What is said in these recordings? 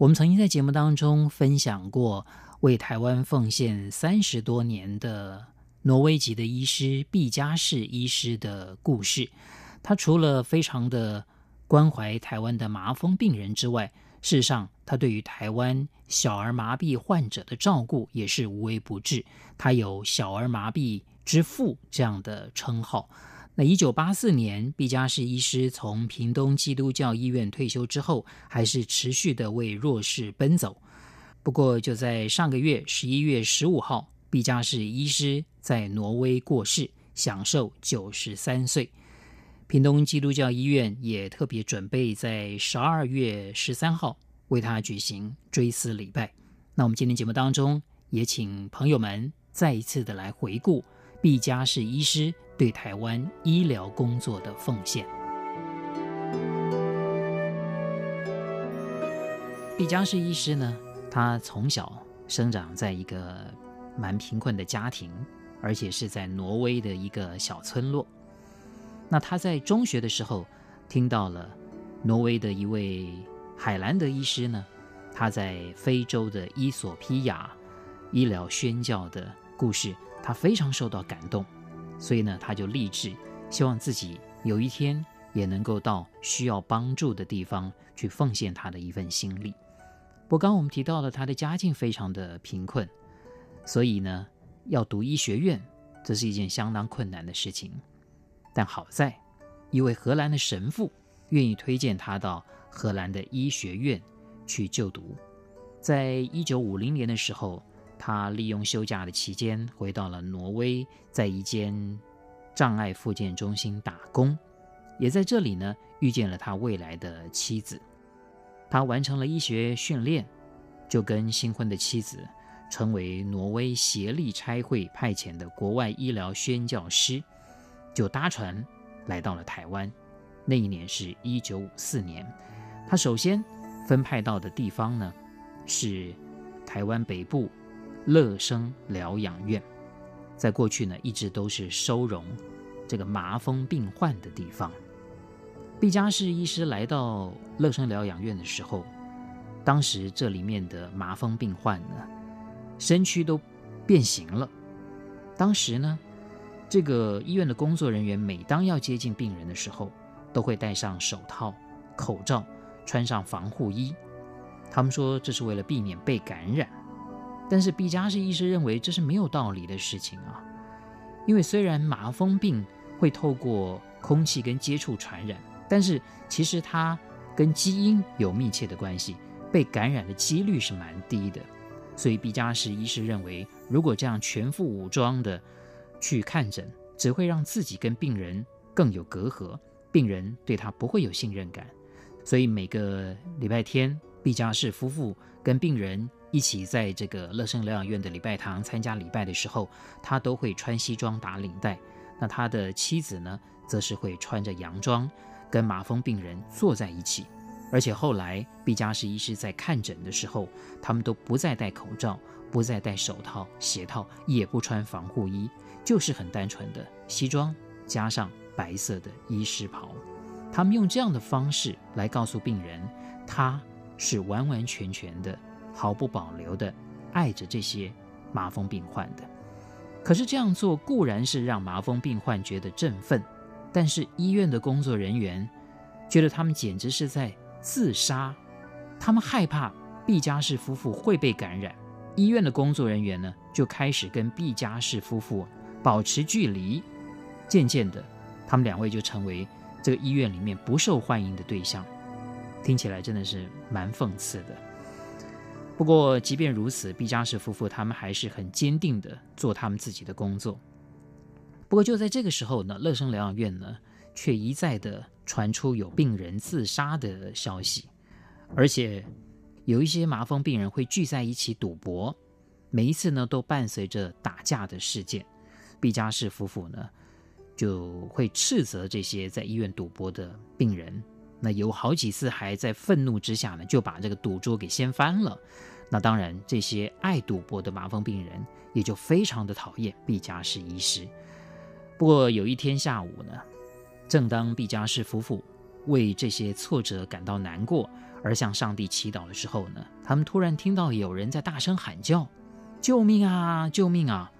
我们曾经在节目当中分享过为台湾奉献三十多年的挪威籍的医师毕加士医师的故事。他除了非常的关怀台湾的麻风病人之外，事实上他对于台湾小儿麻痹患者的照顾也是无微不至。他有“小儿麻痹之父”这样的称号。那一九八四年，毕加士医师从屏东基督教医院退休之后，还是持续的为弱势奔走。不过，就在上个月十一月十五号，毕加士医师在挪威过世，享寿九十三岁。屏东基督教医院也特别准备在十二月十三号为他举行追思礼拜。那我们今天节目当中，也请朋友们再一次的来回顾毕嘉士医师。对台湾医疗工作的奉献。毕嘉士医师呢，他从小生长在一个蛮贫困的家庭，而且是在挪威的一个小村落。那他在中学的时候，听到了挪威的一位海兰德医师呢，他在非洲的伊索皮亚医疗宣教的故事，他非常受到感动。所以呢，他就立志，希望自己有一天也能够到需要帮助的地方去奉献他的一份心力。不，刚我们提到了他的家境非常的贫困，所以呢，要读医学院，这是一件相当困难的事情。但好在，一位荷兰的神父愿意推荐他到荷兰的医学院去就读。在一九五零年的时候，他利用休假的期间回到了挪威，在一间障碍复健中心打工，也在这里呢遇见了他未来的妻子。他完成了医学训练，就跟新婚的妻子成为挪威协力差会派遣的国外医疗宣教师，就搭船来到了台湾。那一年是一九五四年，他首先分派到的地方呢是台湾北部。乐生疗养院，在过去呢，一直都是收容这个麻风病患的地方。毕加士医师来到乐生疗养院的时候，当时这里面的麻风病患呢，身躯都变形了。当时呢，这个医院的工作人员每当要接近病人的时候，都会戴上手套、口罩，穿上防护衣。他们说，这是为了避免被感染。但是毕加士医师认为这是没有道理的事情啊，因为虽然麻风病会透过空气跟接触传染，但是其实它跟基因有密切的关系，被感染的几率是蛮低的。所以毕加士医师认为，如果这样全副武装的去看诊，只会让自己跟病人更有隔阂，病人对他不会有信任感。所以每个礼拜天，毕加士夫妇跟病人。一起在这个乐生疗养院的礼拜堂参加礼拜的时候，他都会穿西装打领带。那他的妻子呢，则是会穿着洋装，跟麻风病人坐在一起。而且后来毕嘉士医师在看诊的时候，他们都不再戴口罩，不再戴手套、鞋套，也不穿防护衣，就是很单纯的西装加上白色的医师袍。他们用这样的方式来告诉病人，他是完完全全的。毫不保留地爱着这些麻风病患的，可是这样做固然是让麻风病患觉得振奋，但是医院的工作人员觉得他们简直是在自杀，他们害怕毕嘉士夫妇会被感染，医院的工作人员呢就开始跟毕嘉士夫妇保持距离，渐渐的，他们两位就成为这个医院里面不受欢迎的对象，听起来真的是蛮讽刺的。不过，即便如此，毕嘉士夫妇他们还是很坚定地做他们自己的工作。不过，就在这个时候呢，乐生疗养院呢却一再地传出有病人自杀的消息，而且有一些麻风病人会聚在一起赌博，每一次呢都伴随着打架的事件。毕加士夫妇呢就会斥责这些在医院赌博的病人，那有好几次还在愤怒之下呢就把这个赌桌给掀翻了。那当然，这些爱赌博的麻风病人也就非常的讨厌毕加士医师。不过有一天下午呢，正当毕加士夫妇为这些挫折感到难过，而向上帝祈祷的时候呢，他们突然听到有人在大声喊叫：“救命啊！救命啊！”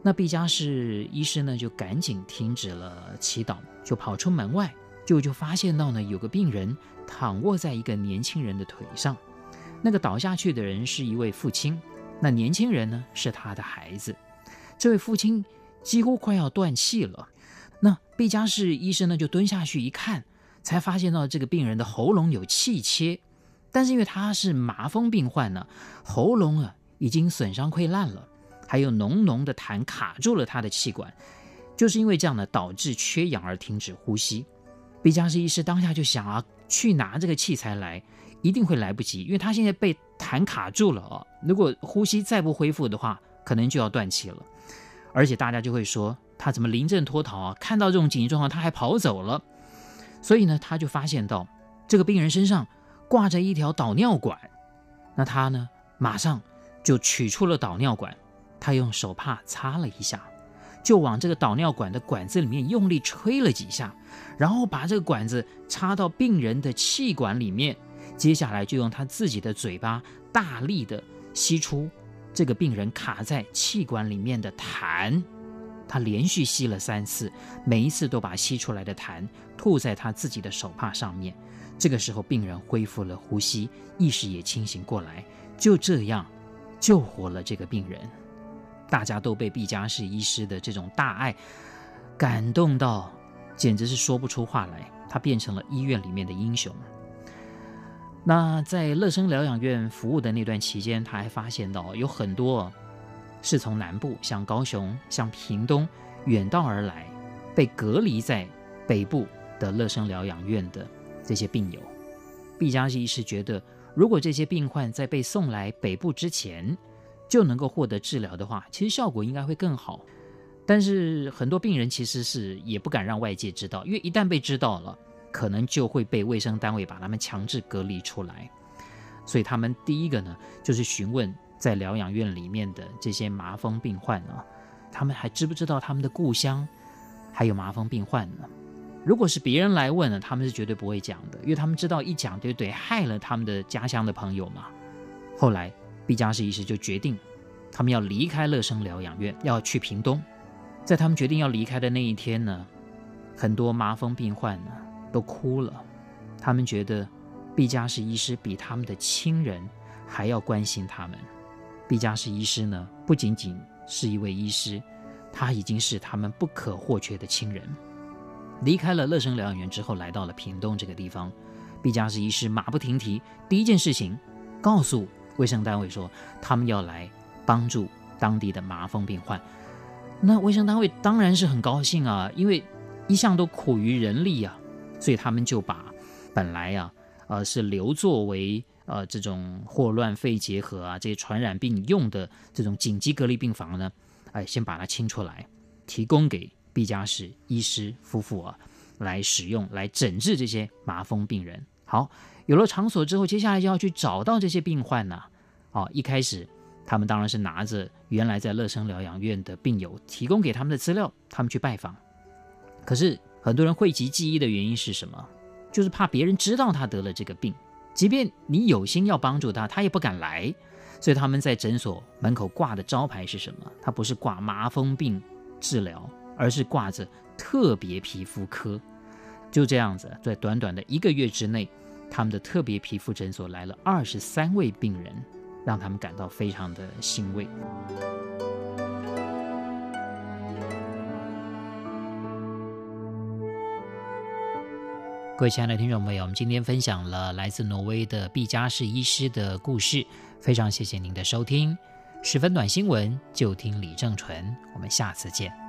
那毕加士医师呢，就赶紧停止了祈祷，就跑出门外，就就发现到呢，有个病人躺卧在一个年轻人的腿上。那个倒下去的人是一位父亲，那年轻人呢，是他的孩子。这位父亲几乎快要断气了。那毕加士医生呢，就蹲下去一看。才发现到这个病人的喉咙有气切，但是因为他是麻风病患呢，喉咙啊已经损伤溃烂了，还有浓浓的痰卡住了他的气管，就是因为这样呢，导致缺氧而停止呼吸。毕加士医师当下就想啊，去拿这个器材来，一定会来不及，因为他现在被痰卡住了啊，如果呼吸再不恢复的话，可能就要断气了。而且大家就会说他怎么临阵脱逃啊？看到这种紧急状况，他还跑走了。所以呢，他就发现到这个病人身上挂着一条导尿管，那他呢，马上就取出了导尿管，他用手帕擦了一下，就往这个导尿管的管子里面用力吹了几下，然后把这个管子插到病人的气管里面，接下来就用他自己的嘴巴大力的吸出这个病人卡在气管里面的痰。他连续吸了三次，每一次都把吸出来的痰吐在他自己的手帕上面。这个时候，病人恢复了呼吸，意识也清醒过来，就这样救活了这个病人。大家都被毕加士医师的这种大爱感动到，简直是说不出话来。他变成了医院里面的英雄。那在乐生疗养院服务的那段期间，他还发现到有很多。是从南部，像高雄、像屏东远道而来，被隔离在北部的乐生疗养院的这些病友，毕加士医师觉得，如果这些病患在被送来北部之前就能够获得治疗的话，其实效果应该会更好。但是很多病人其实是也不敢让外界知道，因为一旦被知道了，可能就会被卫生单位把他们强制隔离出来。所以他们第一个呢，就是询问。在疗养院里面的这些麻风病患呢，他们还知不知道他们的故乡还有麻风病患呢？如果是别人来问呢，他们是绝对不会讲的，因为他们知道一讲就得害了他们的家乡的朋友嘛。后来毕加士医师就决定，他们要离开乐生疗养院，要去屏东。在他们决定要离开的那一天呢，很多麻风病患呢都哭了，他们觉得毕加士医师比他们的亲人还要关心他们。毕加士医师呢，不仅仅是一位医师，他已经是他们不可或缺的亲人。离开了乐生疗养院之后，来到了屏东这个地方，毕加士医师马不停蹄，第一件事情告诉卫生单位说，他们要来帮助当地的麻风病患。那卫生单位当然是很高兴啊，因为一向都苦于人力啊，所以他们就把本来啊，呃，是留作为。呃，这种霍乱、肺结核啊，这些传染病用的这种紧急隔离病房呢，哎，先把它清出来，提供给毕加士医师夫妇啊来使用，来诊治这些麻风病人。好，有了场所之后，接下来就要去找到这些病患呢。哦，一开始他们当然是拿着原来在乐生疗养院的病友提供给他们的资料，他们去拜访。可是很多人讳疾忌医的原因是什么？就是怕别人知道他得了这个病。即便你有心要帮助他，他也不敢来。所以他们在诊所门口挂的招牌是什么？他不是挂麻风病治疗，而是挂着特别皮肤科。就这样子，在短短的一个月之内，他们的特别皮肤诊所来了二十三位病人，让他们感到非常的欣慰。各位亲爱的听众朋友，我们今天分享了来自挪威的毕加士医师的故事，非常谢谢您的收听。十分暖新闻，就听李正淳，我们下次见。